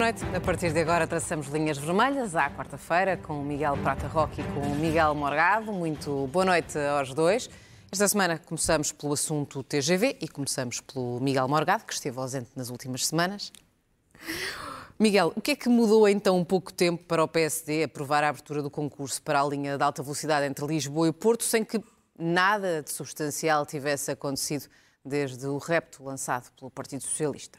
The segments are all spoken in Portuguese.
noite. A partir de agora traçamos linhas vermelhas à quarta-feira com o Miguel Prata Roque e com o Miguel Morgado. Muito boa noite aos dois. Esta semana começamos pelo assunto TGV e começamos pelo Miguel Morgado, que esteve ausente nas últimas semanas. Miguel, o que é que mudou então um pouco tempo para o PSD aprovar a abertura do concurso para a linha de alta velocidade entre Lisboa e Porto sem que nada de substancial tivesse acontecido desde o repto lançado pelo Partido Socialista?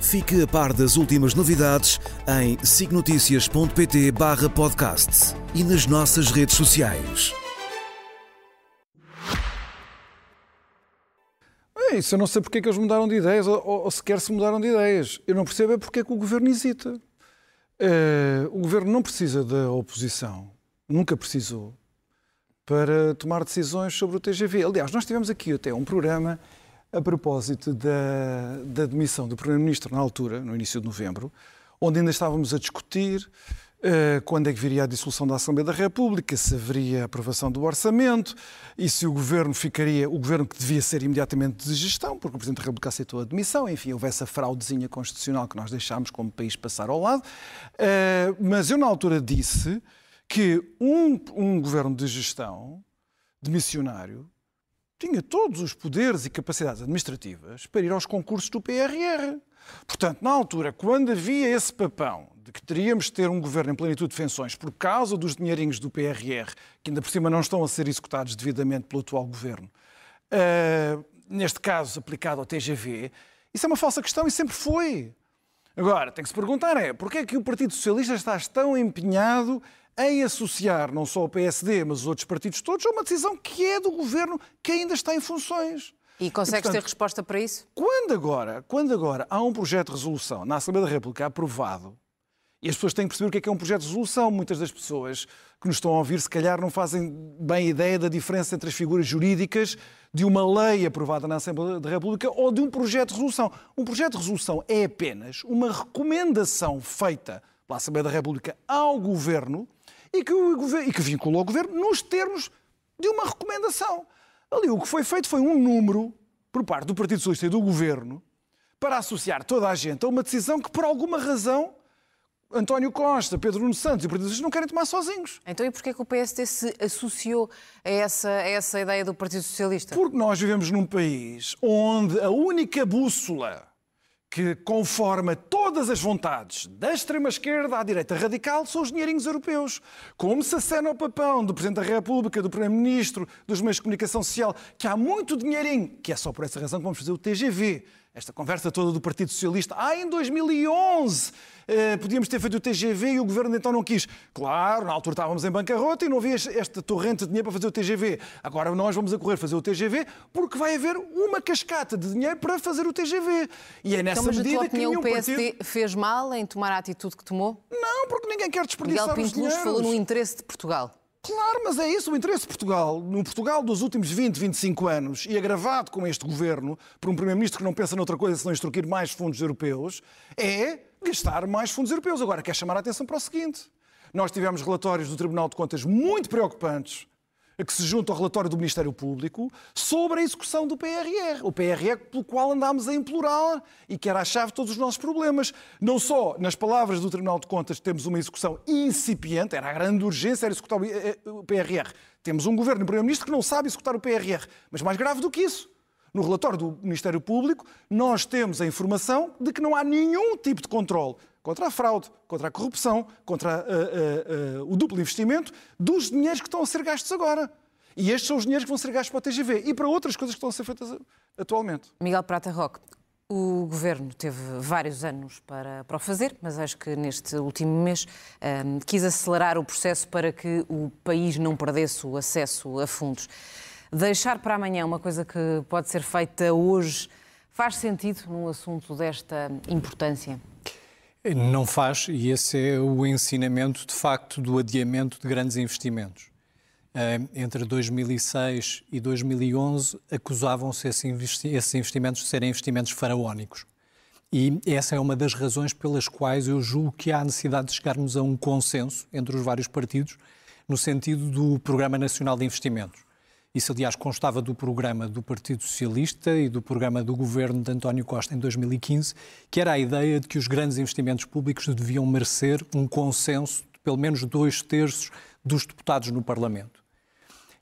Fique a par das últimas novidades em signoticias.pt barra podcast e nas nossas redes sociais. Isso, eu não sei porque é que eles mudaram de ideias ou, ou sequer se mudaram de ideias. Eu não percebo é porque é que o governo hesita. Uh, o governo não precisa da oposição, nunca precisou, para tomar decisões sobre o TGV. Aliás, nós tivemos aqui até um programa a propósito da, da demissão do Primeiro-Ministro na altura, no início de novembro, onde ainda estávamos a discutir uh, quando é que viria a dissolução da Assembleia da República, se haveria aprovação do orçamento e se o governo ficaria, o governo que devia ser imediatamente de gestão, porque o Presidente da República aceitou a demissão, enfim, houve essa fraudezinha constitucional que nós deixámos como país passar ao lado. Uh, mas eu, na altura, disse que um, um governo de gestão, de missionário, tinha todos os poderes e capacidades administrativas para ir aos concursos do PRR. Portanto, na altura, quando havia esse papão de que teríamos de ter um governo em plenitude de funções por causa dos dinheirinhos do PRR, que ainda por cima não estão a ser executados devidamente pelo atual governo, uh, neste caso aplicado ao TGV, isso é uma falsa questão e sempre foi. Agora, tem que se perguntar é, porquê é que o Partido Socialista está tão empenhado em associar não só o PSD, mas os outros partidos todos a uma decisão que é do governo que ainda está em funções. E consegues e, portanto, ter resposta para isso? Quando agora, quando agora há um projeto de resolução na Assembleia da República aprovado, e as pessoas têm que perceber o que é, que é um projeto de resolução, muitas das pessoas que nos estão a ouvir, se calhar, não fazem bem ideia da diferença entre as figuras jurídicas de uma lei aprovada na Assembleia da República ou de um projeto de resolução. Um projeto de resolução é apenas uma recomendação feita pela Assembleia da República ao Governo e que, o governo, e que vinculou o governo nos termos de uma recomendação. Ali o que foi feito foi um número por parte do Partido Socialista e do governo para associar toda a gente a uma decisão que, por alguma razão, António Costa, Pedro Nuno Santos e o Partido Socialista não querem tomar sozinhos. Então e porquê que o PSD se associou a essa, a essa ideia do Partido Socialista? Porque nós vivemos num país onde a única bússola que conforma todas as vontades da extrema-esquerda à direita radical são os dinheirinhos europeus. Como se acena ao papão do Presidente da República, do Primeiro-Ministro, dos meios de comunicação social, que há muito dinheirinho, que é só por essa razão que vamos fazer o TGV. Esta conversa toda do Partido Socialista. Ah, em 2011 eh, podíamos ter feito o TGV e o governo então não quis. Claro, na altura estávamos em bancarrota e não havia esta torrente de dinheiro para fazer o TGV. Agora nós vamos a correr fazer o TGV porque vai haver uma cascata de dinheiro para fazer o TGV. E é nessa então, mas medida opinião, que o PSD partido... fez mal em tomar a atitude que tomou? Não, porque ninguém quer desperdiçar Miguel Pinto Luz falou no interesse de Portugal. Claro, mas é isso o interesse de Portugal. No Portugal dos últimos 20, 25 anos, e agravado com este governo, por um Primeiro-Ministro que não pensa noutra coisa senão extorquir mais fundos europeus, é gastar mais fundos europeus. Agora, quer chamar a atenção para o seguinte: nós tivemos relatórios do Tribunal de Contas muito preocupantes que se junta ao relatório do Ministério Público sobre a execução do PRR. O PRR pelo qual andámos a implorar e que era a chave de todos os nossos problemas. Não só, nas palavras do Tribunal de Contas, temos uma execução incipiente, era a grande urgência, era executar o PRR. Temos um governo e um Primeiro-Ministro que não sabe executar o PRR. Mas mais grave do que isso, no relatório do Ministério Público, nós temos a informação de que não há nenhum tipo de controle contra a fraude, contra a corrupção, contra uh, uh, uh, o duplo investimento dos dinheiros que estão a ser gastos agora. E estes são os dinheiros que vão ser gastos para o TGV e para outras coisas que estão a ser feitas atualmente. Miguel Prata Roque, o governo teve vários anos para, para o fazer, mas acho que neste último mês um, quis acelerar o processo para que o país não perdesse o acesso a fundos. Deixar para amanhã uma coisa que pode ser feita hoje faz sentido num assunto desta importância? Não faz, e esse é o ensinamento, de facto, do adiamento de grandes investimentos. Entre 2006 e 2011, acusavam-se esses investimentos de serem investimentos faraónicos. E essa é uma das razões pelas quais eu julgo que há necessidade de chegarmos a um consenso entre os vários partidos no sentido do Programa Nacional de Investimentos. Isso, aliás, constava do programa do Partido Socialista e do programa do governo de António Costa em 2015, que era a ideia de que os grandes investimentos públicos deviam merecer um consenso de pelo menos dois terços dos deputados no Parlamento.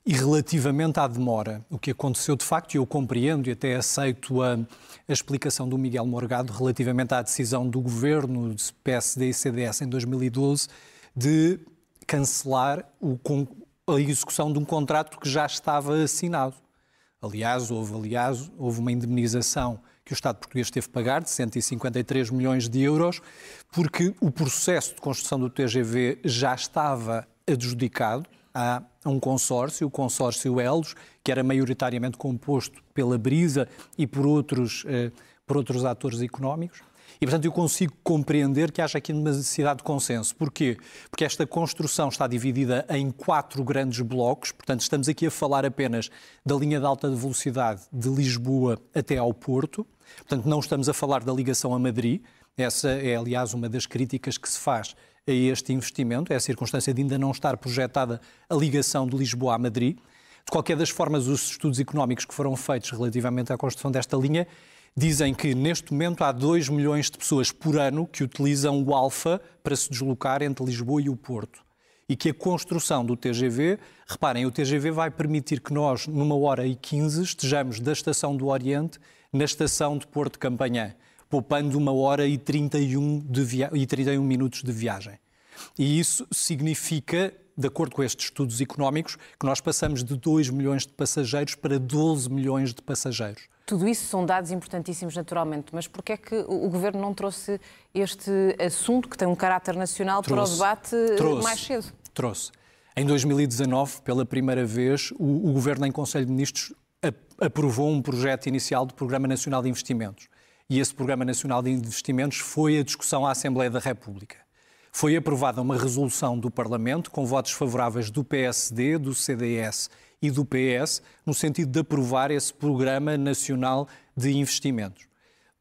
E relativamente à demora, o que aconteceu de facto, e eu compreendo e até aceito a, a, explicação do Miguel Morgado relativamente à decisão do governo de PSD e CDS em 2012 de cancelar o, a execução de um contrato que já estava assinado. Aliás, houve, aliás, houve uma indemnização que o Estado português teve que pagar de 153 milhões de euros, porque o processo de construção do TGV já estava adjudicado a um consórcio, o consórcio Elos, que era maioritariamente composto pela Brisa e por outros, eh, por outros atores económicos. E, portanto, eu consigo compreender que haja aqui uma necessidade de consenso. Porquê? Porque esta construção está dividida em quatro grandes blocos, portanto, estamos aqui a falar apenas da linha de alta velocidade de Lisboa até ao Porto, portanto, não estamos a falar da ligação a Madrid. Essa é, aliás, uma das críticas que se faz a este investimento, é a circunstância de ainda não estar projetada a ligação de Lisboa a Madrid. De qualquer das formas, os estudos económicos que foram feitos relativamente à construção desta linha dizem que neste momento há 2 milhões de pessoas por ano que utilizam o Alfa para se deslocar entre Lisboa e o Porto. E que a construção do TGV, reparem, o TGV vai permitir que nós, numa hora e 15, estejamos da estação do Oriente na estação de Porto Campanhã poupando uma hora e 31, de via... e 31 minutos de viagem. E isso significa, de acordo com estes estudos económicos, que nós passamos de 2 milhões de passageiros para 12 milhões de passageiros. Tudo isso são dados importantíssimos, naturalmente, mas porquê é que o Governo não trouxe este assunto, que tem um caráter nacional, trouxe, para o debate trouxe, mais cedo? Trouxe. Em 2019, pela primeira vez, o, o Governo, em Conselho de Ministros, aprovou um projeto inicial do Programa Nacional de Investimentos e esse Programa Nacional de Investimentos foi a discussão à Assembleia da República. Foi aprovada uma resolução do Parlamento com votos favoráveis do PSD, do CDS e do PS, no sentido de aprovar esse Programa Nacional de Investimentos.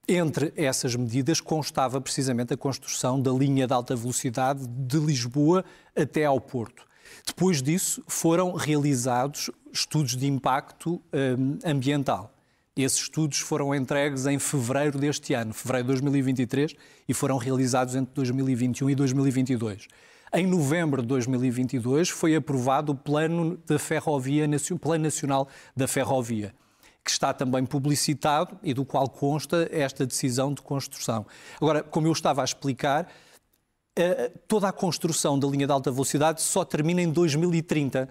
Entre essas medidas constava precisamente a construção da linha de alta velocidade de Lisboa até ao Porto. Depois disso, foram realizados estudos de impacto um, ambiental. Esses estudos foram entregues em fevereiro deste ano, fevereiro de 2023, e foram realizados entre 2021 e 2022. Em novembro de 2022 foi aprovado o Plano da Ferrovia, Plano Nacional da Ferrovia, que está também publicitado e do qual consta esta decisão de construção. Agora, como eu estava a explicar, eh, toda a construção da linha de alta velocidade só termina em 2030.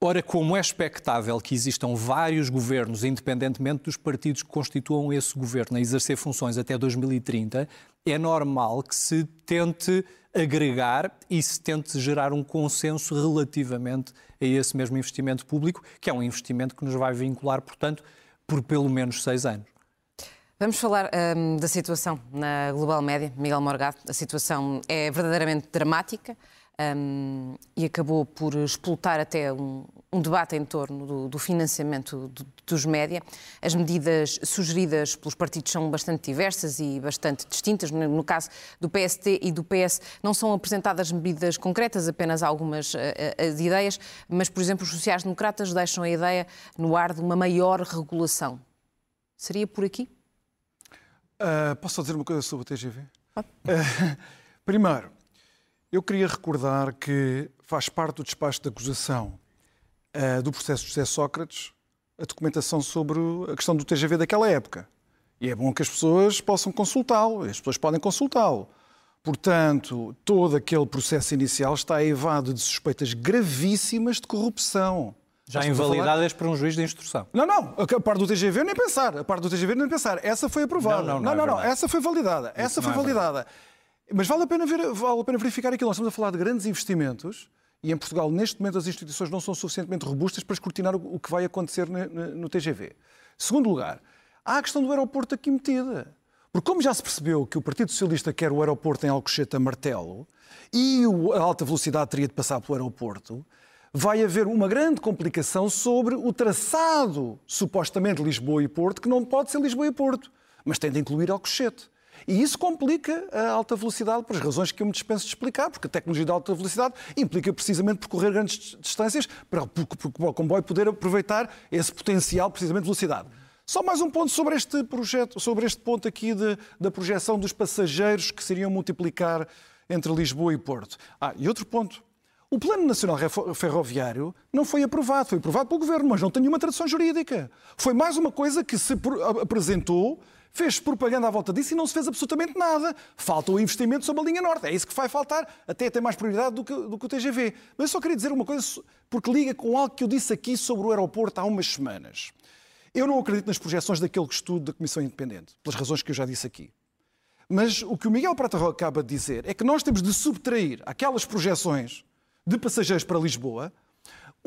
Ora, como é expectável que existam vários governos, independentemente dos partidos que constituam esse governo, a exercer funções até 2030, é normal que se tente agregar e se tente gerar um consenso relativamente a esse mesmo investimento público, que é um investimento que nos vai vincular, portanto, por pelo menos seis anos. Vamos falar um, da situação na Global Média, Miguel Morgado. A situação é verdadeiramente dramática um, e acabou por explotar até um, um debate em torno do, do financiamento do, dos média. As medidas sugeridas pelos partidos são bastante diversas e bastante distintas. No, caso do PST e do PS, não são apresentadas medidas concretas, apenas algumas uh, uh, ideias, mas, por exemplo, os sociais-democratas deixam a ideia no ar de uma maior regulação. Seria por aqui? Uh, posso só dizer uma coisa sobre o TGV? primeiro, eu queria recordar que faz parte do despacho de acusação uh, do processo de José Sócrates a documentação sobre a questão do TGV daquela época. E é bom que as pessoas possam consultá-lo, as pessoas podem consultá-lo. Portanto, todo aquele processo inicial está evado de suspeitas gravíssimas de corrupção. Já invalidadas por um juiz de instrução. Não, não. A parte do TGV nem pensar. A parte do TGV nem pensar. Essa foi aprovada. Não, não, não. Não, não, não, não. Essa foi validada. Isso Essa foi é validada. Mas vale a, pena ver, vale a pena verificar aquilo. Nós estamos a falar de grandes investimentos e em Portugal, neste momento, as instituições não são suficientemente robustas para escrutinar o que vai acontecer no TGV. Segundo lugar, há a questão do aeroporto aqui metida. Porque como já se percebeu que o Partido Socialista quer o aeroporto em Alcochete a martelo e a alta velocidade teria de passar pelo aeroporto, vai haver uma grande complicação sobre o traçado supostamente Lisboa e Porto, que não pode ser Lisboa e Porto, mas tem de incluir Alcochete. E isso complica a alta velocidade por razões que eu me dispenso de explicar, porque a tecnologia de alta velocidade implica precisamente percorrer grandes distâncias para o comboio poder aproveitar esse potencial precisamente de velocidade. Só mais um ponto sobre este projeto, sobre este ponto aqui de, da projeção dos passageiros que seriam multiplicar entre Lisboa e Porto. Ah, e outro ponto. O Plano Nacional Ferroviário não foi aprovado, foi aprovado pelo Governo, mas não tem nenhuma tradução jurídica. Foi mais uma coisa que se apresentou fez propaganda à volta disso e não se fez absolutamente nada. Falta o investimento sobre a linha norte. É isso que vai faltar. Até tem mais prioridade do que, do que o TGV. Mas eu só queria dizer uma coisa, porque liga com algo que eu disse aqui sobre o aeroporto há umas semanas. Eu não acredito nas projeções daquele estudo da Comissão Independente, pelas razões que eu já disse aqui. Mas o que o Miguel Prata acaba de dizer é que nós temos de subtrair aquelas projeções de passageiros para Lisboa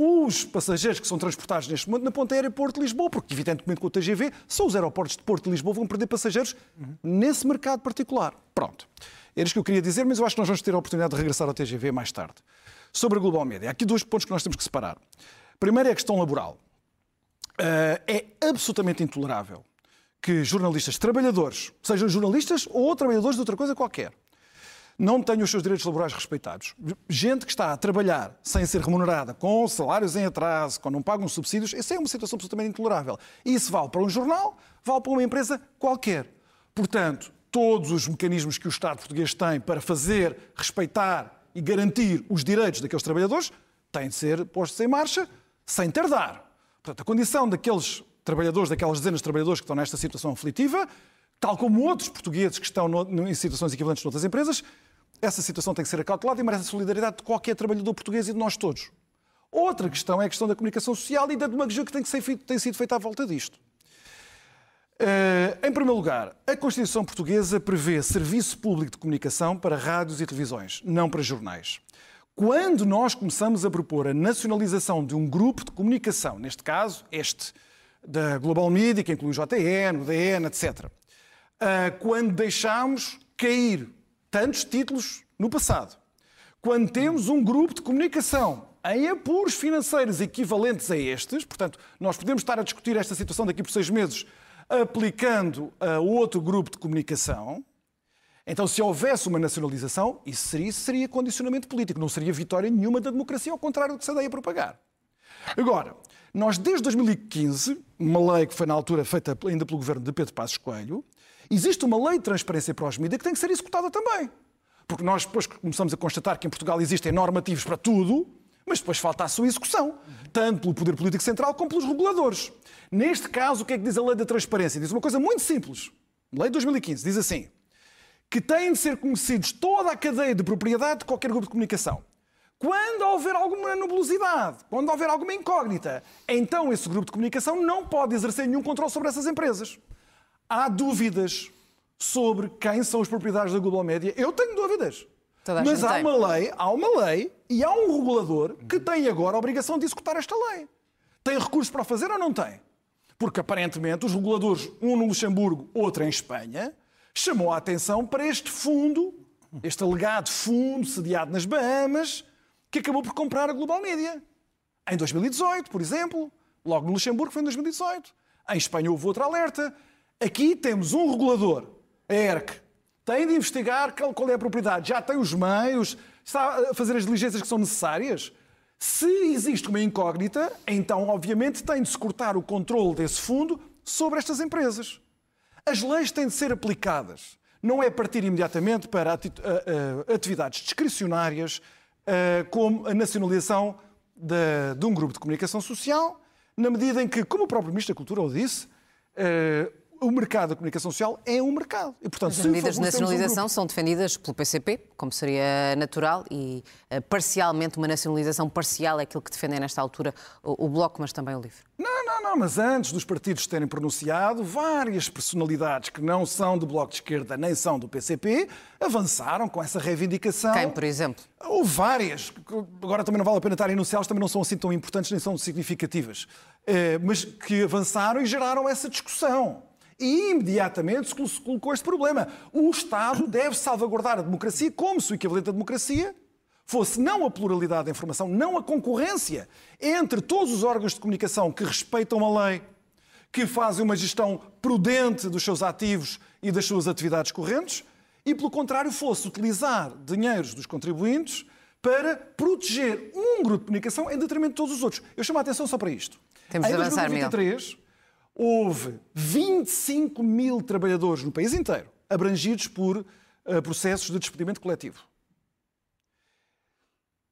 os passageiros que são transportados neste momento na ponta aérea Porto Lisboa, porque evidentemente com o TGV, só os aeroportos de Porto Lisboa vão perder passageiros nesse mercado particular. Pronto. Era isto que eu queria dizer, mas eu acho que nós vamos ter a oportunidade de regressar ao TGV mais tarde. Sobre a Global Media, há aqui dois pontos que nós temos que separar. Primeiro é a questão laboral. Uh, é absolutamente intolerável que jornalistas, trabalhadores, sejam jornalistas ou trabalhadores de outra coisa qualquer, não tenham os seus direitos laborais respeitados. Gente que está a trabalhar sem ser remunerada, com salários em atraso, com não pagam subsídios, isso é uma situação absolutamente intolerável. Isso vale para um jornal, vale para uma empresa qualquer. Portanto, todos os mecanismos que o Estado português tem para fazer, respeitar e garantir os direitos daqueles trabalhadores têm de ser postos em marcha sem tardar. Portanto, a condição daqueles trabalhadores, daquelas dezenas de trabalhadores que estão nesta situação aflitiva, tal como outros portugueses que estão em situações equivalentes noutras empresas, essa situação tem que ser acautelada e merece a solidariedade de qualquer trabalhador português e de nós todos. Outra questão é a questão da comunicação social e da demagogia que tem, que ser tem sido feita à volta disto. Uh, em primeiro lugar, a Constituição Portuguesa prevê serviço público de comunicação para rádios e televisões, não para jornais. Quando nós começamos a propor a nacionalização de um grupo de comunicação, neste caso este da Global Media, que inclui o JN, o DN, etc., uh, quando deixámos cair tantos títulos no passado. Quando temos um grupo de comunicação em apuros financeiros equivalentes a estes, portanto, nós podemos estar a discutir esta situação daqui por seis meses aplicando a outro grupo de comunicação. Então, se houvesse uma nacionalização, isso seria, seria condicionamento político, não seria vitória nenhuma da democracia, ao contrário do que se andei a propagar. Agora, nós desde 2015, uma lei que foi na altura feita ainda pelo governo de Pedro Passos Coelho, Existe uma lei de transparência para os mídias que tem que ser executada também. Porque nós depois começamos a constatar que em Portugal existem normativos para tudo, mas depois falta a sua execução, tanto pelo Poder Político Central como pelos reguladores. Neste caso, o que é que diz a lei da transparência? Diz uma coisa muito simples. Lei de 2015 diz assim: que têm de ser conhecidos toda a cadeia de propriedade de qualquer grupo de comunicação. Quando houver alguma nebulosidade, quando houver alguma incógnita, então esse grupo de comunicação não pode exercer nenhum controle sobre essas empresas há dúvidas sobre quem são os proprietários da Global Média. Eu tenho dúvidas. Mas há tem. uma lei, há uma lei e há um regulador que tem agora a obrigação de executar esta lei. Tem recursos para fazer ou não tem? Porque aparentemente os reguladores, um no Luxemburgo, outro em Espanha, chamou a atenção para este fundo, este alegado fundo sediado nas Bahamas, que acabou por comprar a Global Media. Em 2018, por exemplo. Logo no Luxemburgo foi em 2018. Em Espanha houve outro alerta. Aqui temos um regulador, a ERC, tem de investigar qual é a propriedade, já tem os meios, está a fazer as diligências que são necessárias. Se existe uma incógnita, então, obviamente, tem de se cortar o controle desse fundo sobre estas empresas. As leis têm de ser aplicadas. Não é partir imediatamente para atividades discricionárias, como a nacionalização de, um grupo de comunicação social, na medida em que, como o próprio Ministro da Cultura o disse, o mercado da comunicação social é um mercado. E, portanto, As medidas de nacionalização um são defendidas pelo PCP, como seria natural, e uh, parcialmente, uma nacionalização parcial é aquilo que defendem nesta altura o, o Bloco, mas também o LIVRE. Não, não, não, mas antes dos partidos terem pronunciado, várias personalidades que não são do Bloco de Esquerda nem são do PCP avançaram com essa reivindicação. Quem, por exemplo? Houve várias. Agora também não vale a pena estar a enunciá-las, também não são assim tão importantes nem são significativas. Eh, mas que avançaram e geraram essa discussão. E imediatamente se colocou este problema. O Estado deve salvaguardar a democracia como se o equivalente da democracia fosse não a pluralidade da informação, não a concorrência entre todos os órgãos de comunicação que respeitam a lei, que fazem uma gestão prudente dos seus ativos e das suas atividades correntes, e, pelo contrário, fosse utilizar dinheiros dos contribuintes para proteger um grupo de comunicação em detrimento de todos os outros. Eu chamo a atenção só para isto. Temos em de avançar, 2023, houve 25 mil trabalhadores no país inteiro abrangidos por uh, processos de despedimento coletivo.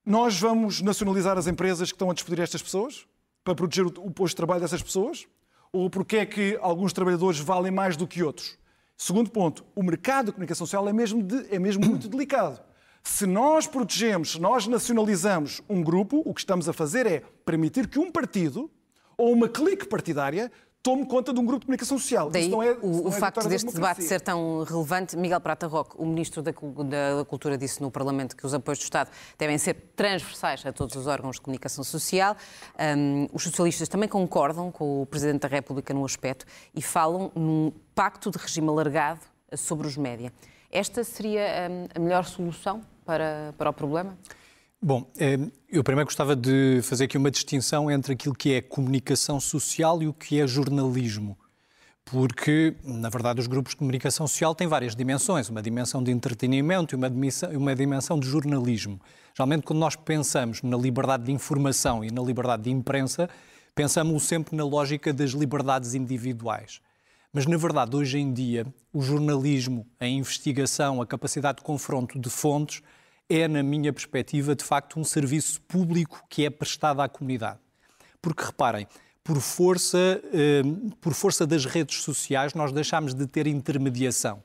Nós vamos nacionalizar as empresas que estão a despedir estas pessoas para proteger o posto de trabalho dessas pessoas? Ou porque é que alguns trabalhadores valem mais do que outros? Segundo ponto, o mercado de comunicação social é mesmo, de, é mesmo muito delicado. Se nós protegemos, se nós nacionalizamos um grupo, o que estamos a fazer é permitir que um partido ou uma clique partidária tome conta de um grupo de comunicação social. Daí é, o, o é facto deste debate ser tão relevante, Miguel Prata Roque, o Ministro da, da, Cultura, disse no Parlamento que os apoios do Estado devem ser transversais a todos os órgãos de comunicação social. Um, os socialistas também concordam com o Presidente da República no aspecto e falam num pacto de regime alargado sobre os média. Esta seria um, a melhor solução para, para o problema? Bom, eh, eu primeiro gostava de fazer aqui uma distinção entre aquilo que é comunicação social e o que é jornalismo. Porque, na verdade, os grupos de comunicação social têm várias dimensões, uma dimensão de entretenimento e uma dimensão, uma dimensão de jornalismo. Geralmente, quando nós pensamos na liberdade de informação e na liberdade de imprensa, pensamos sempre na lógica das liberdades individuais. Mas, na verdade, hoje em dia, o jornalismo, a investigação, a capacidade de confronto de fontes é, na minha perspectiva, de facto, um serviço público que é prestado à comunidade. Porque, reparem, por força, eh, por força das redes sociais, nós deixámos de ter intermediação.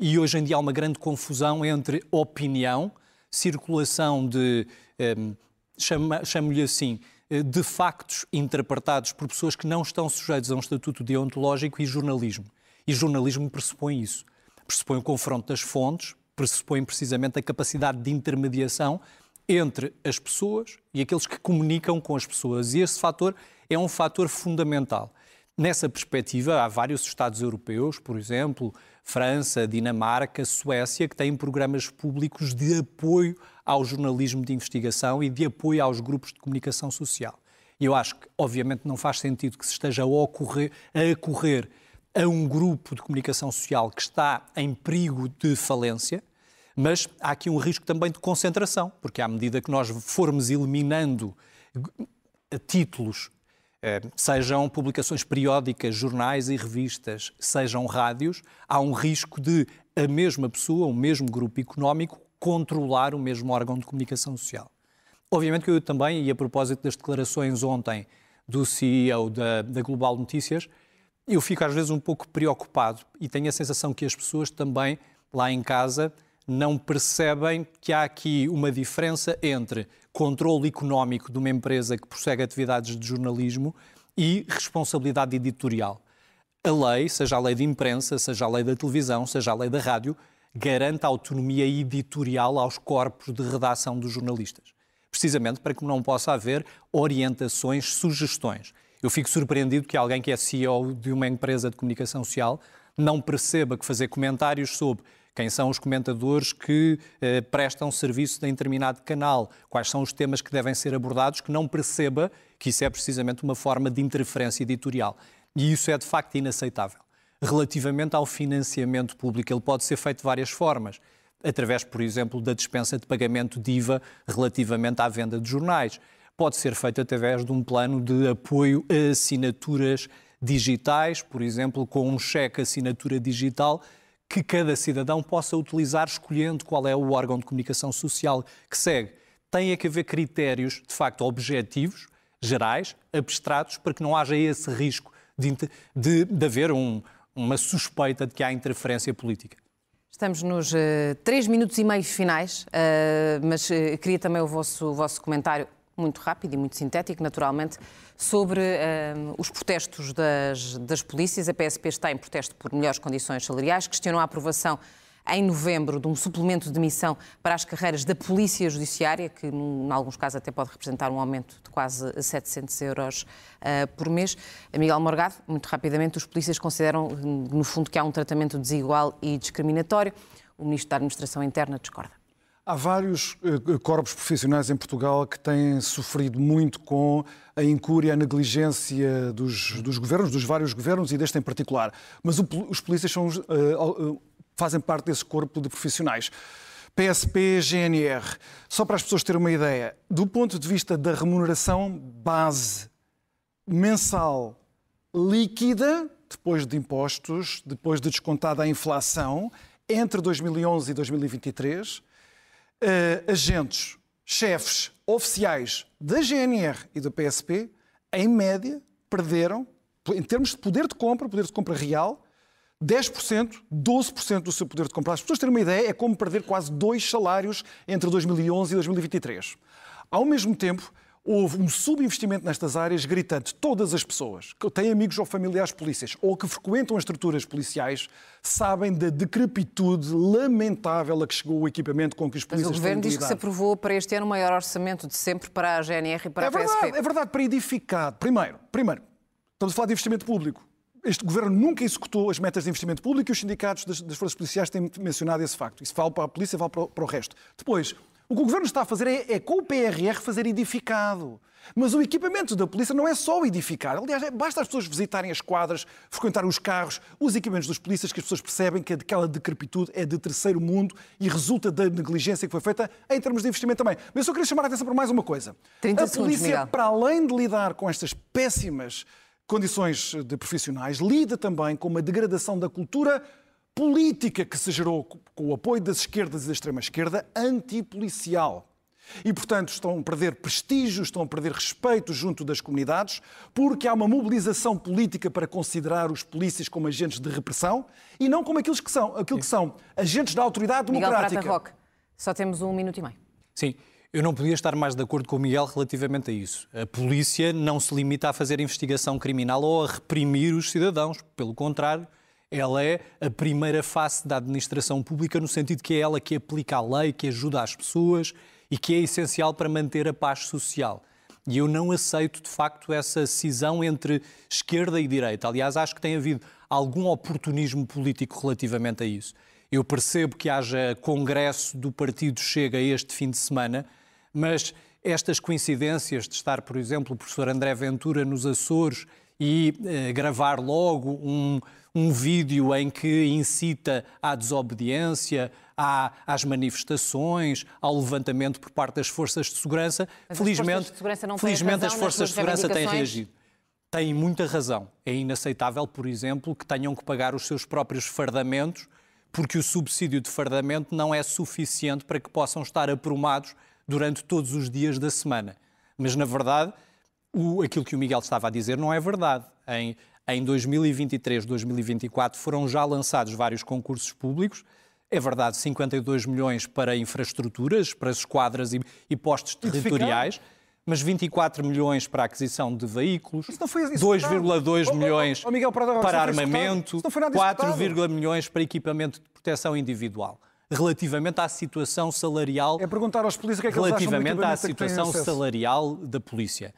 E hoje em dia há uma grande confusão entre opinião, circulação de, eh, chamo-lhe assim, eh, de factos interpretados por pessoas que não estão sujeitos a um estatuto deontológico e jornalismo. E jornalismo pressupõe isso. Pressupõe o confronto das fontes, pressupõe precisamente a capacidade de intermediação entre as pessoas e aqueles que comunicam com as pessoas. E esse fator é um fator fundamental. Nessa perspectiva, há vários Estados europeus, por exemplo, França, Dinamarca, Suécia, que têm programas públicos de apoio ao jornalismo de investigação e de apoio aos grupos de comunicação social. E eu acho que, obviamente, não faz sentido que se esteja a ocorrer, a ocorrer a um grupo de comunicação social que está em perigo de falência, mas há aqui um risco também de concentração, porque à medida que nós formos eliminando títulos, eh, sejam publicações periódicas, jornais e revistas, sejam rádios, há um risco de a mesma pessoa, o mesmo grupo económico, controlar o mesmo órgão de comunicação social. Obviamente que eu também, e a propósito das declarações ontem do CEO da, da Global Notícias, eu fico às vezes um pouco preocupado e tenho a sensação que as pessoas também lá em casa não percebem que há aqui uma diferença entre controle económico de uma empresa que prossegue atividades de jornalismo e responsabilidade editorial. A lei, seja a lei de imprensa, seja a lei da televisão, seja a lei da rádio, garante a autonomia editorial aos corpos de redação dos jornalistas. Precisamente para que não possa haver orientações, sugestões. Eu fico surpreendido que alguém que é CEO de uma empresa de comunicação social não perceba que fazer comentários sobre quem são os comentadores que eh, prestam serviço em determinado canal, quais são os temas que devem ser abordados, que não perceba que isso é precisamente uma forma de interferência editorial. E isso é de facto inaceitável. Relativamente ao financiamento público, ele pode ser feito de várias formas. Através, por exemplo, da dispensa de pagamento de IVA relativamente à venda de jornais pode ser feito através de um plano de apoio a assinaturas digitais, por exemplo, com um cheque assinatura digital que cada cidadão possa utilizar escolhendo qual é o órgão de comunicação social que segue. Tem é que haver critérios, de facto, objetivos, gerais, abstratos, para que não haja esse risco de, de, de haver um, uma suspeita de que há interferência política. Estamos nos uh, três minutos e meio finais, uh, mas uh, queria também o vosso, o vosso comentário muito rápido e muito sintético, naturalmente, sobre uh, os protestos das, das polícias. A PSP está em protesto por melhores condições salariais, questionou a aprovação em novembro de um suplemento de missão para as carreiras da Polícia Judiciária, que em alguns casos até pode representar um aumento de quase 700 euros uh, por mês. Miguel Morgado, muito rapidamente, os polícias consideram, no fundo, que há um tratamento desigual e discriminatório. O Ministro da Administração Interna discorda. Há vários uh, corpos profissionais em Portugal que têm sofrido muito com a incúria, a negligência dos, dos governos, dos vários governos e deste em particular. Mas o, os polícias são uh, fazem parte desse corpo de profissionais. PSP, GNR. Só para as pessoas terem uma ideia, do ponto de vista da remuneração base mensal líquida, depois de impostos, depois de descontada a inflação, entre 2011 e 2023, eh, agentes, chefes oficiais da GNR e do PSP, em média, perderam, em termos de poder de compra, poder de compra real, 10%, 12% do seu poder de compra. As pessoas terem uma ideia, é como perder quase dois salários entre 2011 e 2023. Ao mesmo tempo, houve um subinvestimento nestas áreas gritante. Todas as pessoas que têm amigos ou familiares polícias ou que frequentam as estruturas policiais sabem da decrepitude lamentável a que chegou o equipamento com que os polícias Mas o Governo diz que se aprovou para este ano o maior orçamento de sempre para a GNR e para é a verdade, PSP. É verdade, para edificar. Primeiro, primeiro, estamos a falar de investimento público este governo nunca executou as metas de investimento público e os sindicatos das, das forças policiais têm mencionado esse facto. Isso vale para a polícia, vale para o, para o resto. Depois, o que o governo está a fazer é, é, com o PRR fazer edificado. Mas o equipamento da polícia não é só edificar. Aliás, é, basta as pessoas visitarem as quadras, frequentar os carros, os equipamentos dos polícias, que as pessoas percebem que aquela decrepitude é de terceiro mundo e resulta da negligência que foi feita em termos de investimento também. Mas eu só queria chamar a atenção para mais uma coisa. a polícia, para além de lidar com estas péssimas condições de profissionais, lida também com uma degradação da cultura política que se gerou com o apoio das esquerdas e da extrema-esquerda antipolicial. E, portanto, estão a perder prestígio, estão a perder respeito junto das comunidades, porque há uma mobilização política para considerar os polícias como agentes de repressão e não como aqueles que são, aquilo que são agentes da autoridade democrática. Miguel Prata Roque, só temos um minuto e meio. Sim, eu não podia estar mais de acordo com o Miguel relativamente a isso. A polícia não se limita a fazer investigação criminal ou a reprimir os cidadãos. Pelo contrário, ela é a primeira face da administração pública, no sentido que é ela que aplica a lei, que ajuda as pessoas e que é essencial para manter a paz social. E eu não aceito, de facto, essa cisão entre esquerda e direita. Aliás, acho que tem havido algum oportunismo político relativamente a isso. Eu percebo que haja congresso do Partido Chega este fim de semana, mas estas coincidências de estar, por exemplo, o professor André Ventura nos Açores e eh, gravar logo um, um vídeo em que incita à desobediência, à, às manifestações, ao levantamento por parte das forças de segurança. Mas felizmente, as forças de segurança felizmente as forças de segurança têm reagido. Têm muita razão. É inaceitável, por exemplo, que tenham que pagar os seus próprios fardamentos, porque o subsídio de fardamento não é suficiente para que possam estar aprumados durante todos os dias da semana. Mas, na verdade, o, aquilo que o Miguel estava a dizer não é verdade. Em, em 2023, 2024 foram já lançados vários concursos públicos. É verdade, 52 milhões para infraestruturas, para esquadras e, e postos territoriais mas 24 milhões para a aquisição de veículos, 2,2 milhões oh, oh, oh, para armamento, 4, milhões para equipamento de proteção individual relativamente à situação salarial. É perguntar aos polícias o que é que Relativamente à situação salarial da polícia.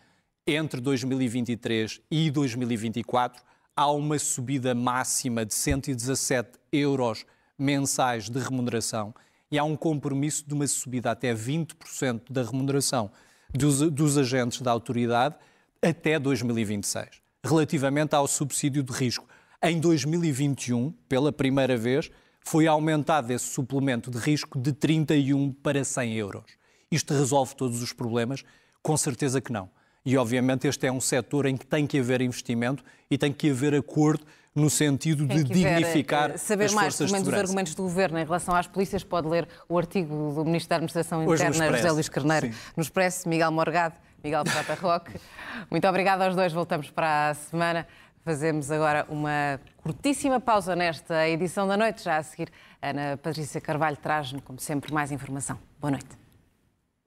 Entre 2023 e 2024 há uma subida máxima de 117 euros mensais de remuneração e há um compromisso de uma subida até 20% da remuneração dos, dos agentes da autoridade até 2026. Relativamente ao subsídio de risco, em 2021, pela primeira vez, foi aumentado esse suplemento de risco de 31 para 100 euros. Isto resolve todos os problemas? Com certeza que não. E, obviamente, este é um setor em que tem que haver investimento e tem que haver acordo no sentido de dignificar eh, saber as mais forças de dos argumentos do Governo em relação às polícias, pode ler o artigo do Ministro da Administração Interna, José Luís Carneiro, Sim. no Expresso, Miguel Morgado, Miguel Prata Roque. Muito obrigada aos dois, voltamos para a semana. Fazemos agora uma curtíssima pausa nesta edição da noite. Já a seguir, Ana Patrícia Carvalho traz-nos, como sempre, mais informação. Boa noite.